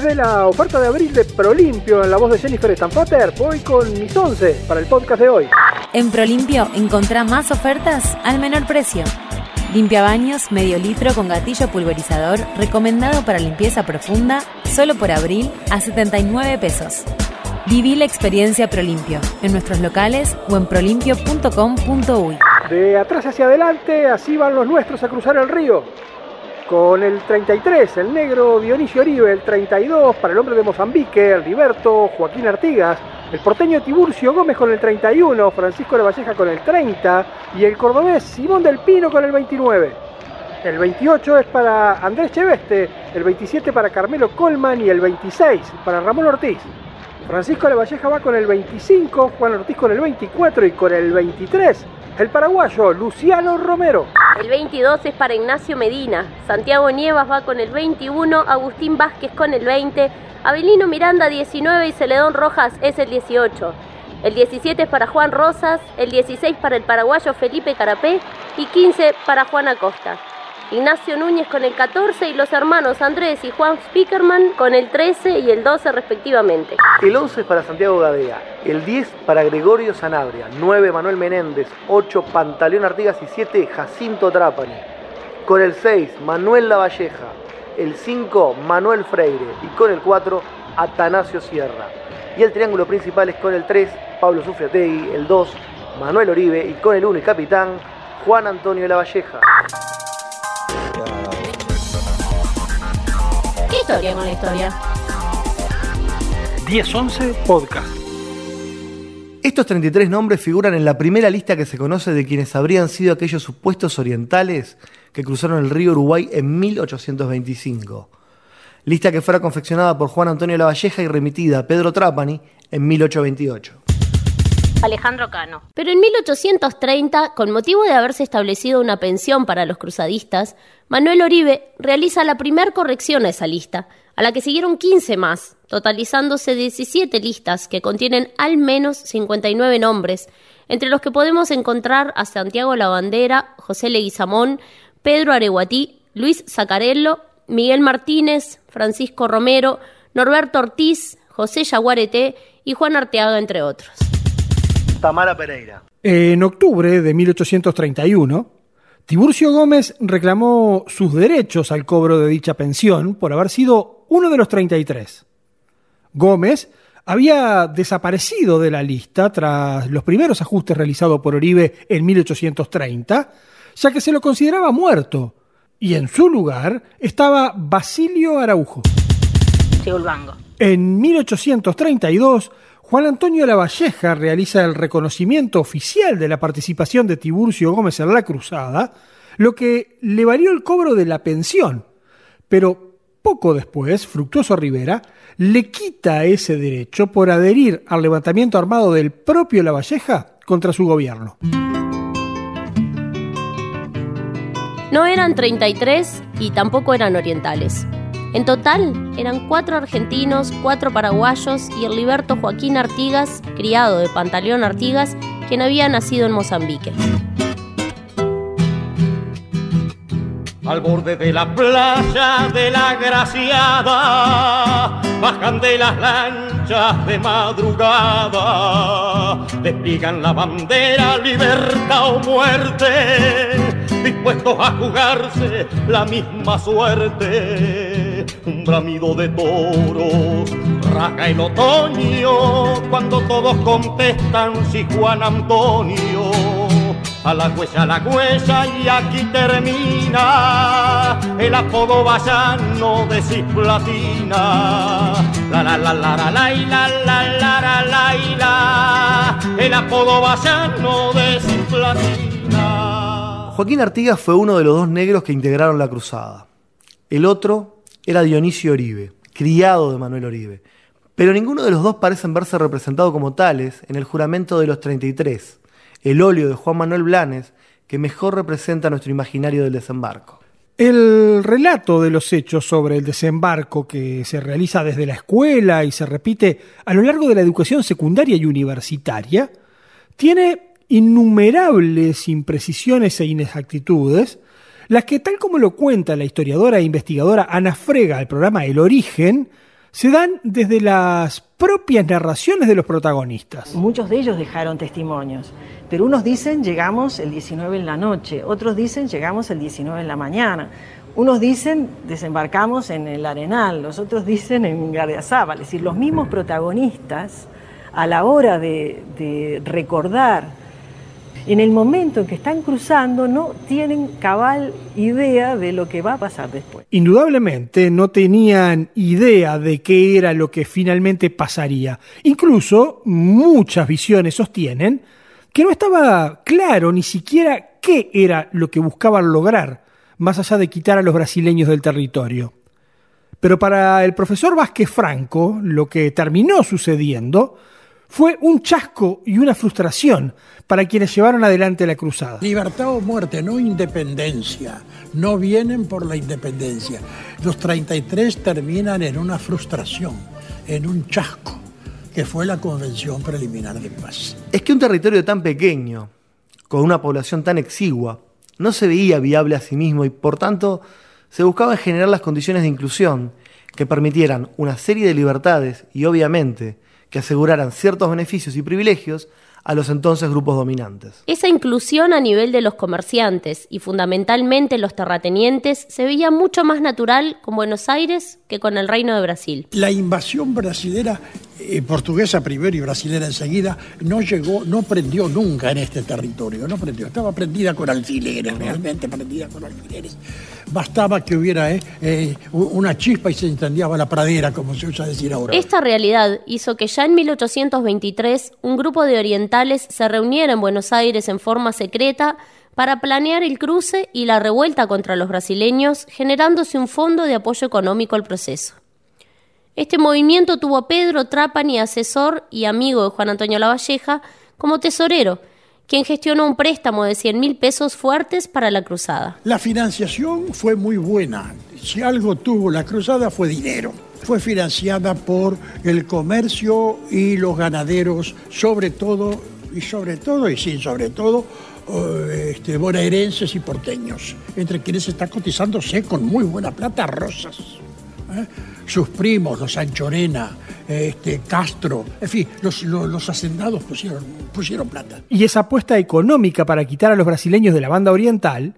Después de la oferta de abril de Prolimpio en la voz de Jennifer Stanfater, voy con mis 11 para el podcast de hoy. En Prolimpio encontrá más ofertas al menor precio. Limpia baños medio litro con gatillo pulverizador recomendado para limpieza profunda solo por abril a 79 pesos. Viví la experiencia Prolimpio en nuestros locales o en prolimpio.com.uy. De atrás hacia adelante, así van los nuestros a cruzar el río. Con el 33, el negro Dionisio Oribe, el 32 para el hombre de Mozambique, el Liberto Joaquín Artigas, el porteño Tiburcio Gómez con el 31, Francisco de Valleja con el 30 y el cordobés Simón del Pino con el 29. El 28 es para Andrés Cheveste, el 27 para Carmelo Colman y el 26 para Ramón Ortiz. Francisco de Valleja va con el 25, Juan Ortiz con el 24 y con el 23 el paraguayo Luciano Romero. El 22 es para Ignacio Medina, Santiago Nievas va con el 21, Agustín Vázquez con el 20, Abelino Miranda 19 y Celedón Rojas es el 18. El 17 es para Juan Rosas, el 16 para el paraguayo Felipe Carapé y 15 para Juan Acosta. Ignacio Núñez con el 14 y los hermanos Andrés y Juan Spickerman con el 13 y el 12 respectivamente. El 11 es para Santiago Gadea, el 10 para Gregorio Sanabria, 9 Manuel Menéndez, 8 Pantaleón Artigas y 7 Jacinto Trapani. Con el 6 Manuel Lavalleja, el 5 Manuel Freire y con el 4 Atanasio Sierra. Y el triángulo principal es con el 3 Pablo Sufriategui, el 2 Manuel Oribe y con el 1 y capitán Juan Antonio Lavalleja. Historia con la historia. 10-11 Podcast. Estos 33 nombres figuran en la primera lista que se conoce de quienes habrían sido aquellos supuestos orientales que cruzaron el río Uruguay en 1825. Lista que fuera confeccionada por Juan Antonio Lavalleja y remitida a Pedro Trapani en 1828. Alejandro Cano. Pero en 1830, con motivo de haberse establecido una pensión para los cruzadistas, Manuel Oribe realiza la primera corrección a esa lista, a la que siguieron 15 más, totalizándose 17 listas que contienen al menos 59 nombres, entre los que podemos encontrar a Santiago Lavandera, José Leguizamón, Pedro Areguatí, Luis Zacarello, Miguel Martínez, Francisco Romero, Norberto Ortiz, José Yaguareté y Juan Arteaga, entre otros. Tamara Pereira. En octubre de 1831, Tiburcio Gómez reclamó sus derechos al cobro de dicha pensión por haber sido uno de los 33. Gómez había desaparecido de la lista tras los primeros ajustes realizados por Oribe en 1830, ya que se lo consideraba muerto, y en su lugar estaba Basilio Araujo. En 1832, Juan Antonio Lavalleja realiza el reconocimiento oficial de la participación de Tiburcio Gómez en la cruzada, lo que le valió el cobro de la pensión. Pero poco después, Fructuoso Rivera le quita ese derecho por adherir al levantamiento armado del propio Lavalleja contra su gobierno. No eran 33 y tampoco eran orientales. En total eran cuatro argentinos, cuatro paraguayos y el liberto Joaquín Artigas, criado de Pantaleón Artigas, quien había nacido en Mozambique. Al borde de la playa de la Graciada, bajan de las lanchas de madrugada, despliegan la bandera, libertad o muerte, dispuestos a jugarse la misma suerte un bramido de toros. Raga el otoño cuando todos contestan si Juan Antonio. A la huesa, a la huesa y aquí termina el apodo basano de cisplatina. La la la la la la y la la la la la y la el apodo basano de cisplatina. Joaquín Artigas fue uno de los dos negros que integraron la cruzada. El otro, era Dionisio Oribe, criado de Manuel Oribe. Pero ninguno de los dos parecen verse representado como tales en el juramento de los 33, el óleo de Juan Manuel Blanes, que mejor representa nuestro imaginario del desembarco. El relato de los hechos sobre el desembarco que se realiza desde la escuela y se repite a lo largo de la educación secundaria y universitaria tiene innumerables imprecisiones e inexactitudes las que, tal como lo cuenta la historiadora e investigadora Ana Frega al programa El Origen, se dan desde las propias narraciones de los protagonistas. Muchos de ellos dejaron testimonios, pero unos dicen llegamos el 19 en la noche, otros dicen llegamos el 19 en la mañana, unos dicen desembarcamos en el Arenal, los otros dicen en Gardiazabal, es decir, los mismos protagonistas a la hora de, de recordar en el momento en que están cruzando no tienen cabal idea de lo que va a pasar después. Indudablemente no tenían idea de qué era lo que finalmente pasaría. Incluso muchas visiones sostienen que no estaba claro ni siquiera qué era lo que buscaban lograr, más allá de quitar a los brasileños del territorio. Pero para el profesor Vázquez Franco, lo que terminó sucediendo fue un chasco y una frustración para quienes llevaron adelante la cruzada. Libertad o muerte, no independencia. No vienen por la independencia. Los 33 terminan en una frustración, en un chasco, que fue la Convención Preliminar de Paz. Es que un territorio tan pequeño, con una población tan exigua, no se veía viable a sí mismo y por tanto se buscaba generar las condiciones de inclusión que permitieran una serie de libertades y obviamente que aseguraran ciertos beneficios y privilegios a los entonces grupos dominantes. Esa inclusión a nivel de los comerciantes y fundamentalmente los terratenientes se veía mucho más natural con Buenos Aires que con el Reino de Brasil. La invasión brasilera eh, portuguesa primero y brasilera enseguida, no llegó, no prendió nunca en este territorio, no prendió, estaba prendida con alfileres, realmente prendida con alfileres. Bastaba que hubiera eh, eh, una chispa y se incendiaba la pradera, como se usa decir ahora. Esta realidad hizo que ya en 1823 un grupo de orientales se reuniera en Buenos Aires en forma secreta para planear el cruce y la revuelta contra los brasileños, generándose un fondo de apoyo económico al proceso. Este movimiento tuvo a Pedro Trapani, asesor y amigo de Juan Antonio Lavalleja, como tesorero, quien gestionó un préstamo de 100 mil pesos fuertes para la cruzada. La financiación fue muy buena. Si algo tuvo la cruzada fue dinero. Fue financiada por el comercio y los ganaderos, sobre todo, y sobre todo, y sin sobre todo, eh, este, bonaerenses y porteños, entre quienes está cotizándose con muy buena plata rosas. ¿Eh? sus primos, los Anchorena, este, Castro, en fin, los, hacendados pusieron, pusieron plata. Y esa apuesta económica para quitar a los brasileños de la banda oriental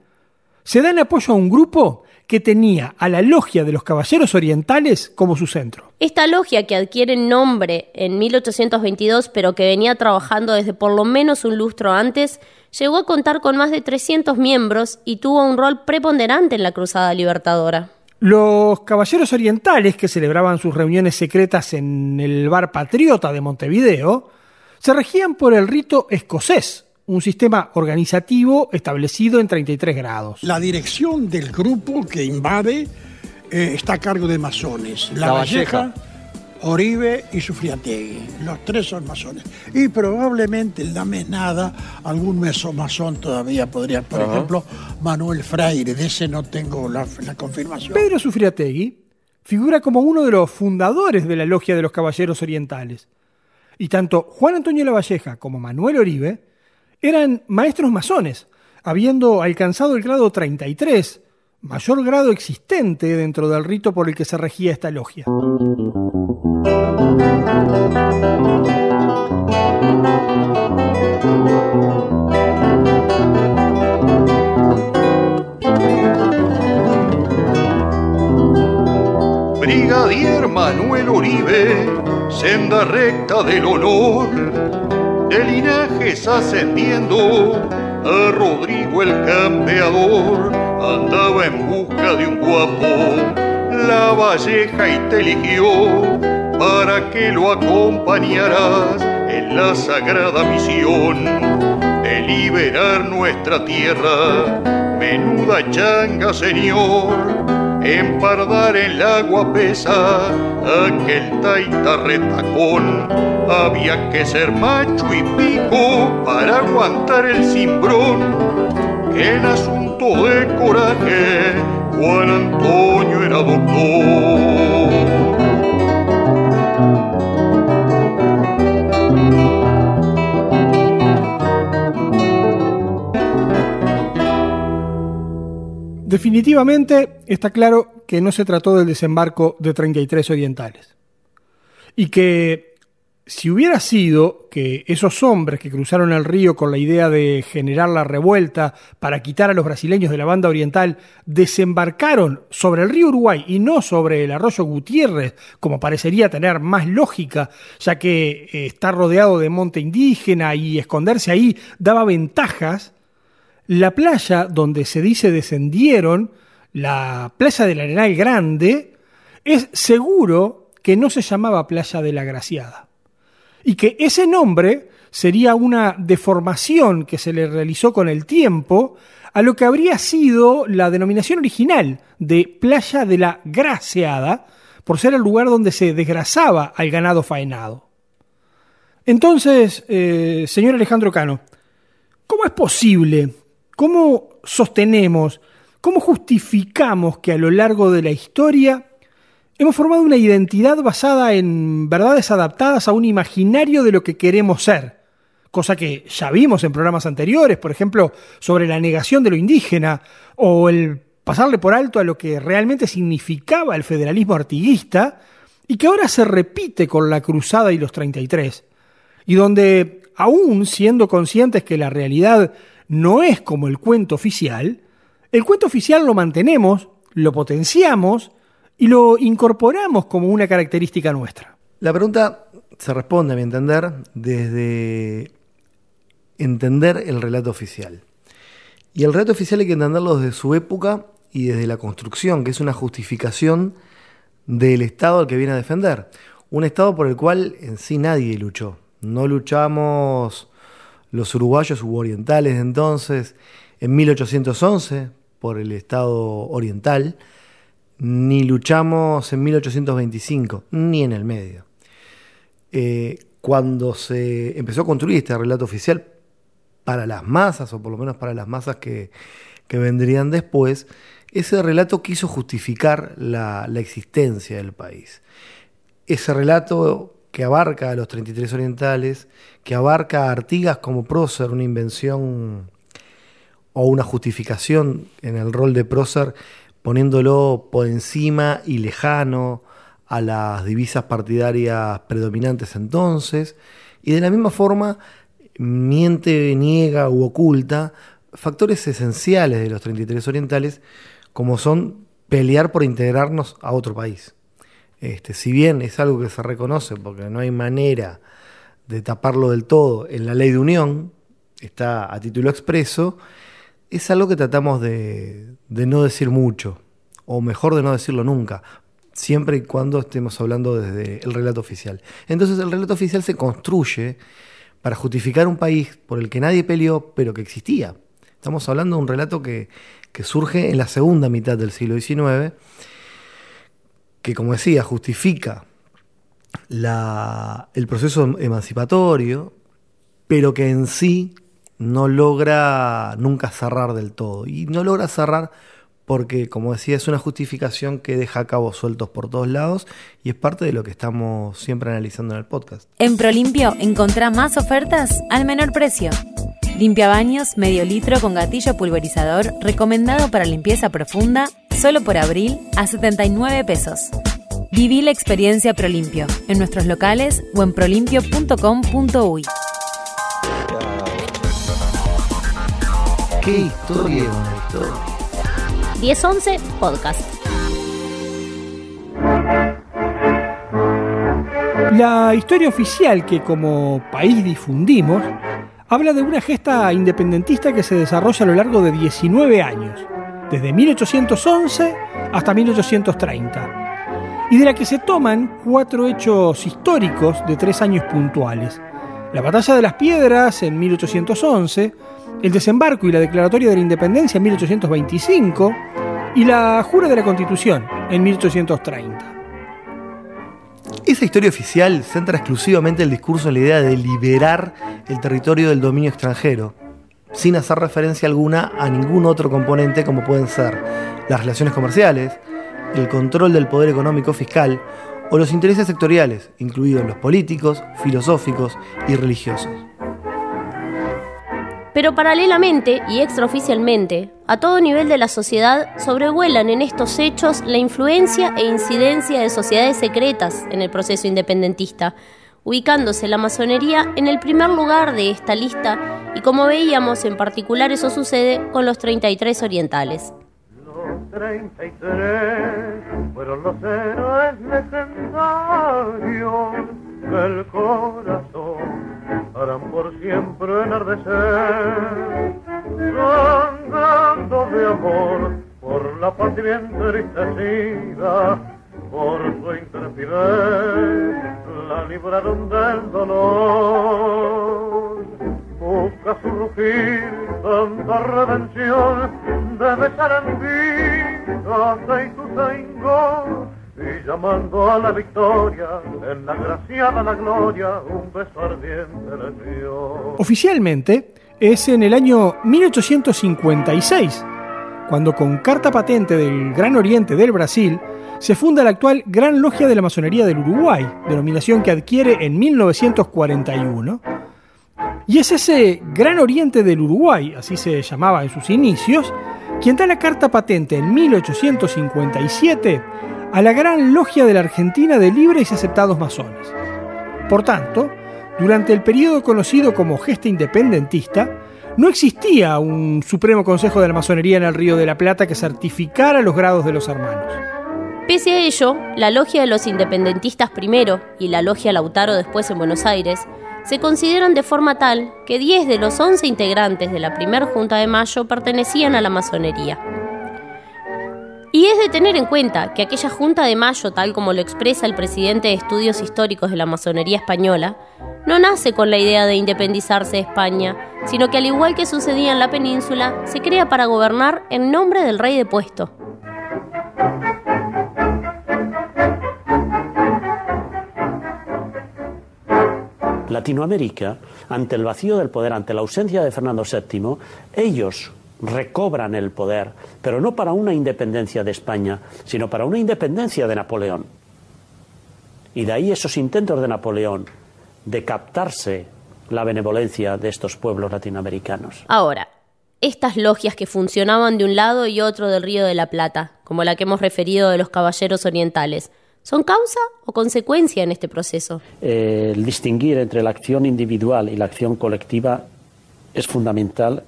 se da en apoyo a un grupo que tenía a la logia de los Caballeros Orientales como su centro. Esta logia, que adquiere nombre en 1822, pero que venía trabajando desde por lo menos un lustro antes, llegó a contar con más de 300 miembros y tuvo un rol preponderante en la Cruzada Libertadora. Los caballeros orientales, que celebraban sus reuniones secretas en el bar Patriota de Montevideo, se regían por el rito escocés, un sistema organizativo establecido en 33 grados. La dirección del grupo que invade eh, está a cargo de masones. La, Valleja Oribe y Sufriategui. Los tres son masones. Y probablemente en la mesnada algún masón todavía podría, por ejemplo, Manuel Freire. De ese no tengo la, la confirmación. Pedro Sufriategui figura como uno de los fundadores de la Logia de los Caballeros Orientales. Y tanto Juan Antonio Lavalleja como Manuel Oribe eran maestros masones, habiendo alcanzado el grado 33 mayor grado existente dentro del rito por el que se regía esta logia. Brigadier Manuel Uribe, senda recta del honor, de linajes ascendiendo a Rodrigo el campeador andaba en busca de un guapo, la valleja y te eligió para que lo acompañaras en la sagrada misión de liberar nuestra tierra. Menuda changa, señor, empardar el agua pesa aquel taita retacón. Había que ser macho y pico para aguantar el cimbrón. En de coraje, Juan Antonio era doctor. Definitivamente está claro que no se trató del desembarco de 33 orientales. y que si hubiera sido que esos hombres que cruzaron el río con la idea de generar la revuelta para quitar a los brasileños de la banda oriental desembarcaron sobre el río Uruguay y no sobre el arroyo Gutiérrez, como parecería tener más lógica, ya que eh, está rodeado de monte indígena y esconderse ahí daba ventajas, la playa donde se dice descendieron, la playa del Arenal Grande, es seguro que no se llamaba Playa de la Graciada y que ese nombre sería una deformación que se le realizó con el tiempo a lo que habría sido la denominación original de Playa de la Graciada, por ser el lugar donde se desgrasaba al ganado faenado. Entonces, eh, señor Alejandro Cano, ¿cómo es posible, cómo sostenemos, cómo justificamos que a lo largo de la historia Hemos formado una identidad basada en verdades adaptadas a un imaginario de lo que queremos ser, cosa que ya vimos en programas anteriores, por ejemplo, sobre la negación de lo indígena o el pasarle por alto a lo que realmente significaba el federalismo artiguista y que ahora se repite con la Cruzada y los 33, y donde, aún siendo conscientes que la realidad no es como el cuento oficial, el cuento oficial lo mantenemos, lo potenciamos, y lo incorporamos como una característica nuestra? La pregunta se responde, a mi entender, desde entender el relato oficial. Y el relato oficial hay que entenderlo desde su época y desde la construcción, que es una justificación del Estado al que viene a defender. Un Estado por el cual en sí nadie luchó. No luchamos los uruguayos u orientales entonces en 1811 por el Estado oriental, ni luchamos en 1825, ni en el medio. Eh, cuando se empezó a construir este relato oficial para las masas, o por lo menos para las masas que, vendrían después, ese relato quiso justificar la, la, existencia del país. Ese relato que abarca a los 33 orientales, que abarca a Artigas como prócer, una invención o una justificación en el rol de prócer poniéndolo por encima y lejano a las divisas partidarias predominantes entonces, y de la misma forma miente, niega u oculta factores esenciales de los 33 orientales, como son pelear por integrarnos a otro país. Este, si bien es algo que se reconoce porque no hay manera de taparlo del todo en la ley de unión, está a título expreso, es algo que tratamos de, no decir mucho, o mejor de no decirlo nunca, siempre y cuando estemos hablando desde el relato oficial. Entonces el relato oficial se construye para justificar un país por el que nadie peleó, pero que existía. Estamos hablando de un relato que, surge en la segunda mitad del siglo XIX, que como decía, justifica el proceso emancipatorio, pero que en sí no logra nunca cerrar del todo. Y no logra cerrar porque, como decía, es una justificación que deja cabos sueltos por todos lados y es parte de lo que estamos siempre analizando en el podcast. En Prolimpio encontrá más ofertas al menor precio. Limpia baños, medio litro con gatillo pulverizador, recomendado para limpieza profunda, solo por abril a 79 pesos. Viví la experiencia Prolimpio en nuestros locales o en prolimpio.com.uy. ¿Qué historia una historia? 1011 Podcast. La historia oficial que como país difundimos habla de una gesta independentista que se desarrolla a lo largo de 19 años, desde 1811 hasta 1830, y de la que se toman cuatro hechos históricos de tres años puntuales. La batalla de las piedras en 1811, el desembarco y la declaratoria de la independencia en 1825 y la jura de la Constitución en 1830. Esa historia oficial centra exclusivamente el discurso en la idea de liberar el territorio del dominio extranjero, sin hacer referencia alguna a ningún otro componente como pueden ser las relaciones comerciales, el control del poder económico fiscal o los intereses sectoriales, incluidos los políticos, filosóficos y religiosos. Pero paralelamente y extraoficialmente, a todo nivel de la sociedad sobrevuelan en estos hechos la influencia e incidencia de sociedades secretas en el proceso independentista, ubicándose la masonería en el primer lugar de esta lista y como veíamos en particular eso sucede con los 33 orientales. Los 33 fueron los héroes legendarios del corazón harán por siempre enardecer, sangrando de amor por la patria entristecida, por su intrepidez, la libraron del dolor. Busca su rugir tanta redención, debe estar en vida de Ituzaingó, y llamando a la victoria, en la graciada la gloria, un beso ardiente le dio. Oficialmente es en el año 1856, cuando con carta patente del Gran Oriente del Brasil se funda la actual Gran Logia de la Masonería del Uruguay, denominación que adquiere en 1941. Y es ese Gran Oriente del Uruguay, así se llamaba en sus inicios, quien da la carta patente en 1857 a la Gran Logia de la Argentina de Libres y Aceptados Masones. Por tanto, durante el periodo conocido como gesta independentista, no existía un Supremo Consejo de la Masonería en el Río de la Plata que certificara los grados de los hermanos. Pese a ello, la Logia de los Independentistas primero y la Logia Lautaro después en Buenos Aires se consideran de forma tal que 10 de los 11 integrantes de la primera Junta de Mayo pertenecían a la masonería. Y es de tener en cuenta que aquella Junta de Mayo, tal como lo expresa el presidente de Estudios Históricos de la Masonería Española, no nace con la idea de independizarse de España, sino que al igual que sucedía en la península, se crea para gobernar en nombre del rey de puesto. Latinoamérica, ante el vacío del poder, ante la ausencia de Fernando VII, ellos recobran el poder, pero no para una independencia de España, sino para una independencia de Napoleón. Y de ahí esos intentos de Napoleón de captarse la benevolencia de estos pueblos latinoamericanos. Ahora, estas logias que funcionaban de un lado y otro del Río de la Plata, como la que hemos referido de los caballeros orientales, ¿son causa o consecuencia en este proceso? Eh, el distinguir entre la acción individual y la acción colectiva es fundamental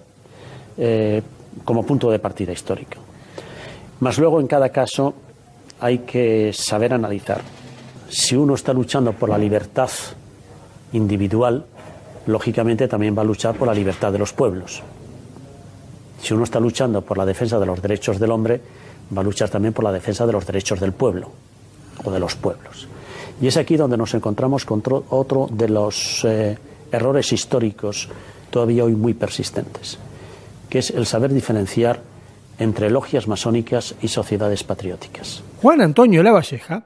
eh, como punto de partida histórico. Más luego, en cada caso, hay que saber analizar. Si uno está luchando por la libertad individual, lógicamente también va a luchar por la libertad de los pueblos. Si uno está luchando por la defensa de los derechos del hombre, va a luchar también por la defensa de los derechos del pueblo o de los pueblos. Y es aquí donde nos encontramos con otro de los eh, errores históricos todavía hoy muy persistentes que es el saber diferenciar entre logias masónicas y sociedades patrióticas. Juan Antonio Lavalleja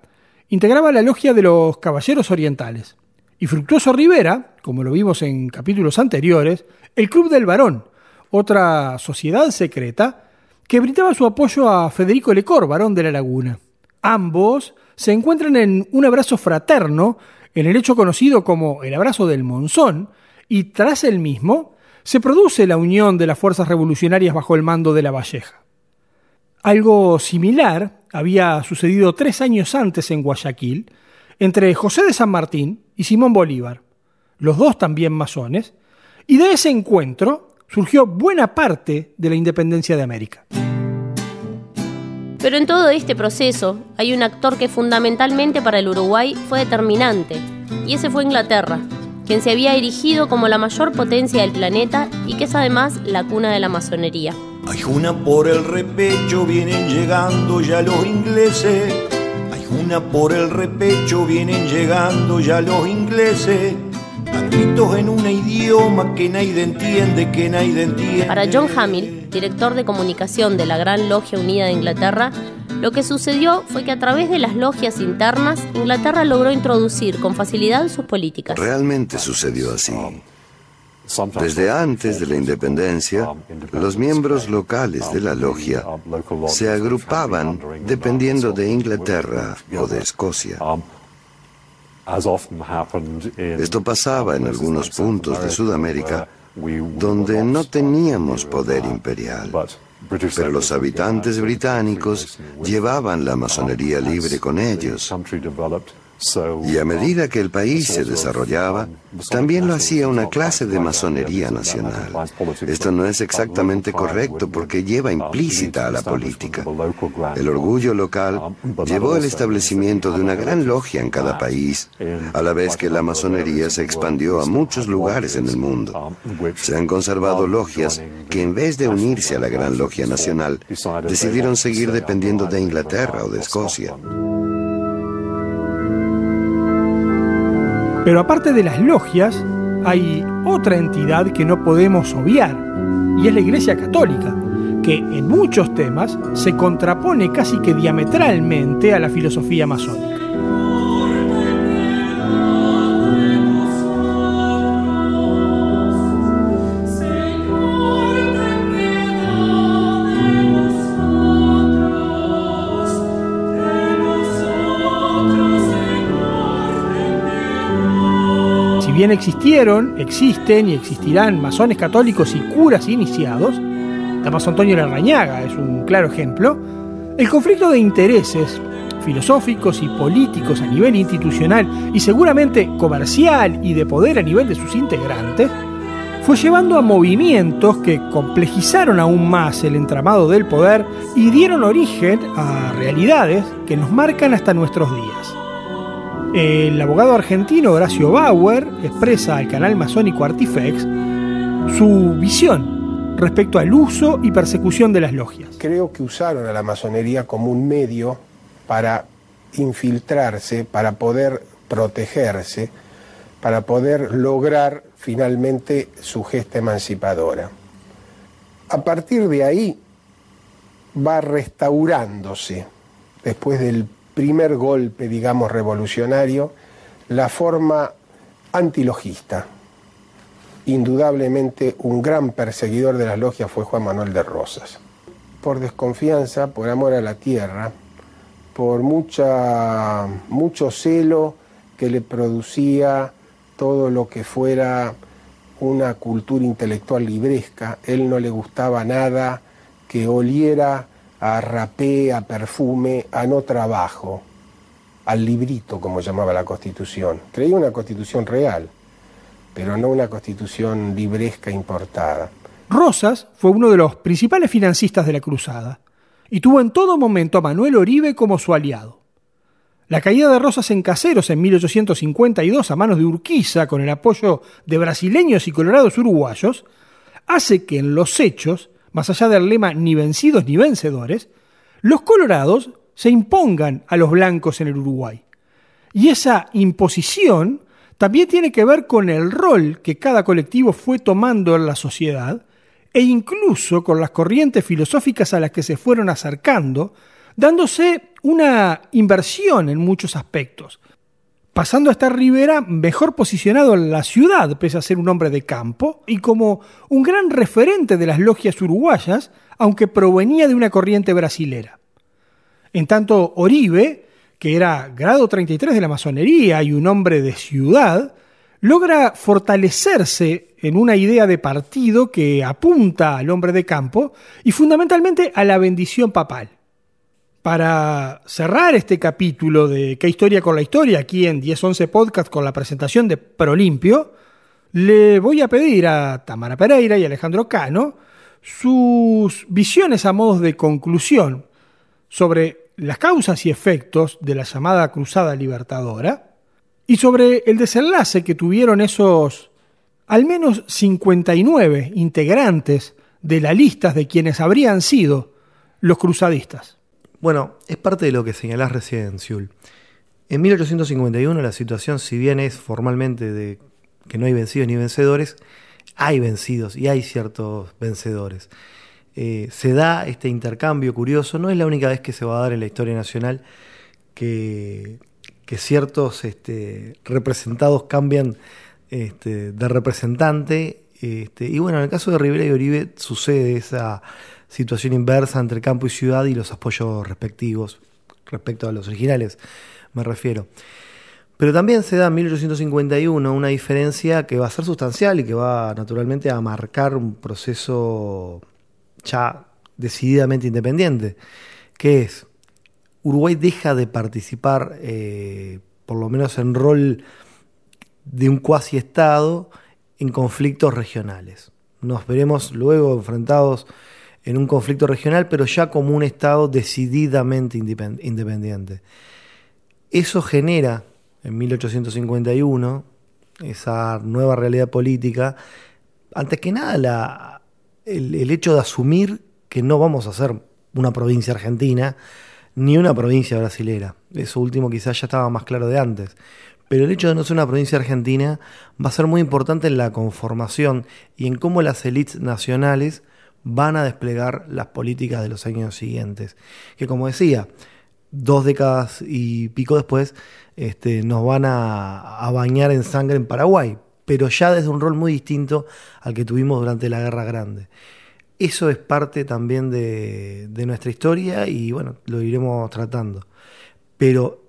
integraba la logia de los Caballeros Orientales y Fructuoso Rivera, como lo vimos en capítulos anteriores, el Club del Varón, otra sociedad secreta que brindaba su apoyo a Federico Lecor, varón de la Laguna. Ambos se encuentran en un abrazo fraterno en el hecho conocido como el abrazo del Monzón, y tras el mismo se produce la unión de las fuerzas revolucionarias bajo el mando de la Valleja. Algo similar había sucedido tres años antes en Guayaquil entre José de San Martín y Simón Bolívar, los dos también masones, y de ese encuentro surgió buena parte de la independencia de América. Pero en todo este proceso hay un actor que fundamentalmente para el Uruguay fue determinante, y ese fue Inglaterra, quien se había erigido como la mayor potencia del planeta y que es además la cuna de la masonería. Hay una por el repecho, vienen llegando ya los ingleses. Hay una por el repecho, vienen llegando ya los ingleses. A en un idioma que nadie entiende, que nadie entiende. Para John Hamill, director de comunicación de la Gran Logia Unida de Inglaterra, lo que sucedió fue que a través de las logias internas, Inglaterra logró introducir con facilidad sus políticas. Realmente sucedió así. Desde antes de la independencia, los miembros locales de la logia se agrupaban dependiendo de Inglaterra o de Escocia. Esto pasaba en algunos puntos de Sudamérica donde no teníamos poder imperial. Pero los habitantes británicos llevaban la masonería libre con ellos. Y a medida que el país se desarrollaba, también lo hacía una clase de masonería nacional. Esto no es exactamente correcto porque lleva implícita a la política. El orgullo local llevó al establecimiento de una gran logia en cada país, a la vez que la masonería se expandió a muchos lugares en el mundo. Se han conservado logias que en vez de unirse a la gran logia nacional, decidieron seguir dependiendo de Inglaterra o de Escocia. Pero aparte de las logias, hay otra entidad que no podemos obviar, y es la Iglesia Católica, que en muchos temas se contrapone casi que diametralmente a la filosofía masónica. Bien existieron, existen y existirán masones católicos y curas iniciados, Damaso Antonio Larrañaga es un claro ejemplo, el conflicto de intereses filosóficos y políticos a nivel institucional y seguramente comercial y de poder a nivel de sus integrantes, fue llevando a movimientos que complejizaron aún más el entramado del poder y dieron origen a realidades que nos marcan hasta nuestros días. El abogado argentino Horacio Bauer expresa al canal masónico Artifex su visión respecto al uso y persecución de las logias. Creo que usaron a la masonería como un medio para infiltrarse, para poder protegerse, para poder lograr finalmente su gesta emancipadora. A partir de ahí va restaurándose, después del primer golpe, digamos, revolucionario, la forma antilogista. Indudablemente un gran perseguidor de las logias fue Juan Manuel de Rosas. Por desconfianza, por amor a la tierra, por mucha, mucho celo que le producía todo lo que fuera una cultura intelectual libresca, él no le gustaba nada que oliera a rapé, a perfume, a no trabajo, al librito, como llamaba la Constitución. Creía una Constitución real, pero no una Constitución libresca importada. Rosas fue uno de los principales financistas de la Cruzada y tuvo en todo momento a Manuel Oribe como su aliado. La caída de Rosas en Caseros en 1852 a manos de Urquiza con el apoyo de brasileños y colorados uruguayos hace que en los hechos más allá del lema ni vencidos ni vencedores, los colorados se impongan a los blancos en el Uruguay. Y esa imposición también tiene que ver con el rol que cada colectivo fue tomando en la sociedad e incluso con las corrientes filosóficas a las que se fueron acercando, dándose una inversión en muchos aspectos, pasando a estar Rivera mejor posicionado en la ciudad, pese a ser un hombre de campo, y como un gran referente de las logias uruguayas, aunque provenía de una corriente brasilera. En tanto, Oribe, que era grado 33 de la masonería y un hombre de ciudad, logra fortalecerse en una idea de partido que apunta al hombre de campo y fundamentalmente a la bendición papal. Para cerrar este capítulo de ¿Qué historia con la historia? aquí en 1011 Podcast con la presentación de Prolimpio, le voy a pedir a Tamara Pereira y Alejandro Cano sus visiones a modos de conclusión sobre las causas y efectos de la llamada Cruzada Libertadora y sobre el desenlace que tuvieron esos al menos 59 integrantes de la lista de quienes habrían sido los cruzadistas. Bueno, es parte de lo que señalás recién, Siul. En 1851 la situación, si bien es formalmente de que no hay vencidos ni vencedores, hay vencidos y hay ciertos vencedores. Eh, se da este intercambio curioso, no es la única vez que se va a dar en la historia nacional que, ciertos este, representados cambian este, de representante. Este, y bueno, en el caso de Rivera y Oribe sucede esa situación inversa entre campo y ciudad y los apoyos respectivos respecto a los originales, me refiero. Pero también se da en 1851 una diferencia que va a ser sustancial y que va naturalmente a marcar un proceso ya decididamente independiente, que es Uruguay deja de participar, eh, por lo menos en rol de un cuasi Estado, en conflictos regionales. Nos veremos luego enfrentados en un conflicto regional, pero ya como un Estado decididamente independiente. Eso genera, en 1851, esa nueva realidad política, antes que nada el hecho de asumir que no vamos a ser una provincia argentina ni una provincia brasilera. Eso último quizás ya estaba más claro de antes. Pero el hecho de no ser una provincia argentina va a ser muy importante en la conformación y en cómo las élites nacionales van a desplegar las políticas de los años siguientes. Que como decía, dos décadas y pico después este, nos van a, a bañar en sangre en Paraguay, pero ya desde un rol muy distinto al que tuvimos durante la Guerra Grande. Eso es parte también de, nuestra historia y bueno, lo iremos tratando. Pero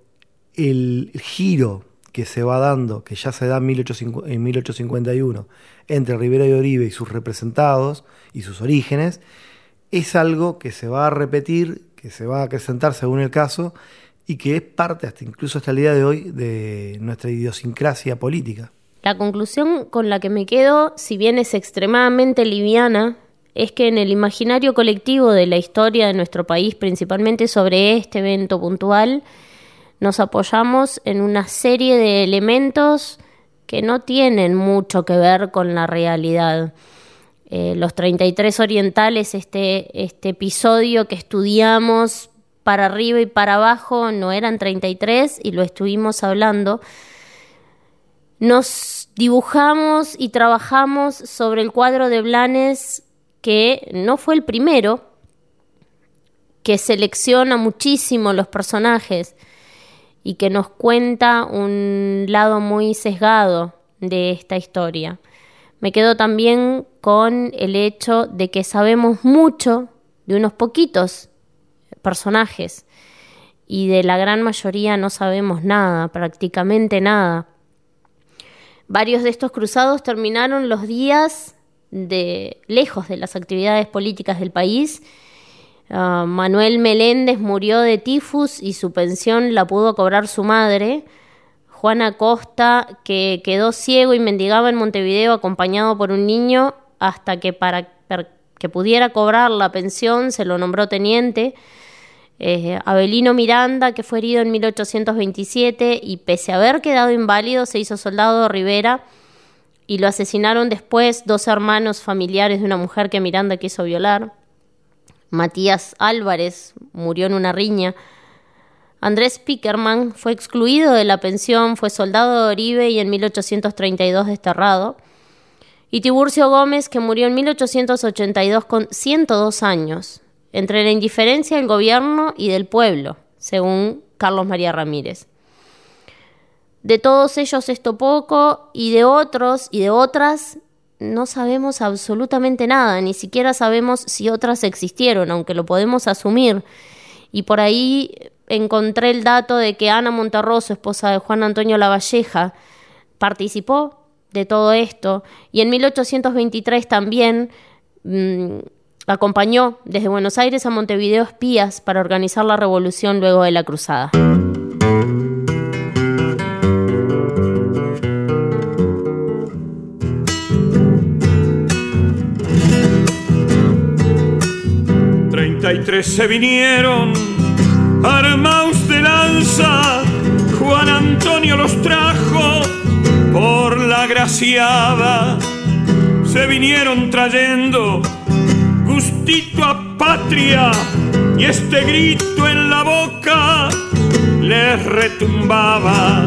el giro que se va dando, que ya se da en 1851, entre Rivera y Oribe y sus representados y sus orígenes, es algo que se va a repetir, que se va a acrecentar según el caso, y que es parte, hasta incluso hasta el día de hoy, de nuestra idiosincrasia política. La conclusión con la que me quedo, si bien es extremadamente liviana, es que en el imaginario colectivo de la historia de nuestro país, principalmente sobre este evento puntual, nos apoyamos en una serie de elementos que no tienen mucho que ver con la realidad. Eh, los 33 orientales, este, este episodio que estudiamos para arriba y para abajo, no eran 33 y lo estuvimos hablando. Nos dibujamos y trabajamos sobre el cuadro de Blanes que no fue el primero, que selecciona muchísimo los personajes y que nos cuenta un lado muy sesgado de esta historia. Me quedo también con el hecho de que sabemos mucho de unos poquitos personajes y de la gran mayoría no sabemos nada, prácticamente nada. Varios de estos cruzados terminaron los días de lejos de las actividades políticas del país. Ah, Manuel Meléndez murió de tifus y su pensión la pudo cobrar su madre. Juan Acosta, que quedó ciego y mendigaba en Montevideo acompañado por un niño, hasta que para que pudiera cobrar la pensión se lo nombró teniente. Eh, Abelino Miranda, que fue herido en 1827 y pese a haber quedado inválido, se hizo soldado de Rivera y lo asesinaron después dos hermanos familiares de una mujer que Miranda quiso violar. Matías Álvarez murió en una riña. Andrés Pickerman fue excluido de la pensión, fue soldado de Oribe y en 1832 desterrado. Y Tiburcio Gómez, que murió en 1882 con 102 años, entre la indiferencia del gobierno y del pueblo, según Carlos María Ramírez. De todos ellos esto poco y de otros y de otras no sabemos absolutamente nada, ni siquiera sabemos si otras existieron, aunque lo podemos asumir. Y por ahí encontré el dato de que Ana Monterroso, esposa de Juan Antonio Lavalleja, participó de todo esto y en 1823 también mm, acompañó desde Buenos Aires a Montevideo espías para organizar la revolución luego de la cruzada. 33 se vinieron, armaos de lanza, Juan Antonio los trajo por la graciada. Se vinieron trayendo gustito a patria y este grito en la boca les retumbaba.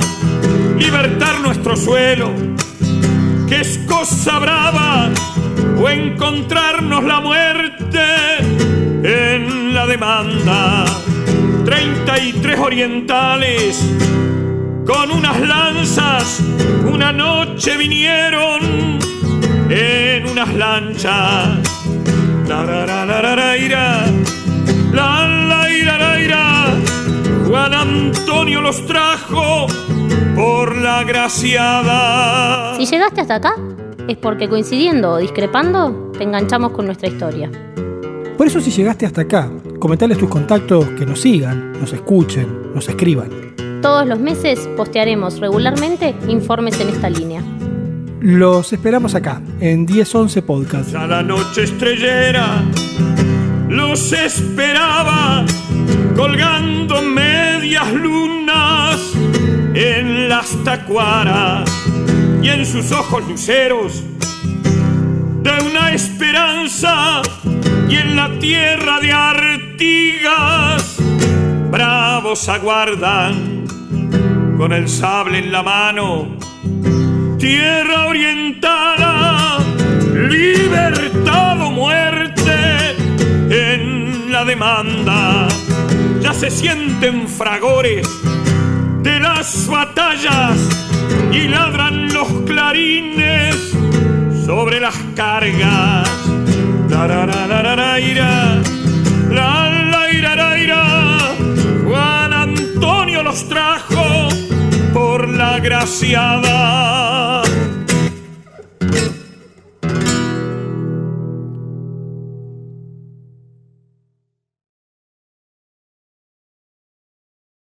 Libertar nuestro suelo, que es cosa brava, o encontrarnos la muerte en la demanda. 33 orientales con unas lanzas una noche vinieron en unas lanchas. La la la la la la ira, la la ira la ira. Juan Antonio los trajo por la graciada. Si llegaste hasta acá, es porque coincidiendo o discrepando, te enganchamos con nuestra historia. Por eso si llegaste hasta acá, comentales tus contactos que nos sigan, nos escuchen, nos escriban. Todos los meses postearemos regularmente informes en esta línea. Los esperamos acá, en 1011 Podcast. A la noche estrellera los esperaba colgando medias lunas en las tacuaras y en sus ojos luceros de una esperanza y en la tierra de Artigas bravos aguardan con el sable en la mano tierra orientada libertad o muerte en la demanda ya se sienten fragores de las batallas y ladran los clarines sobre las cargas. Juan Antonio los trajo por la graciada.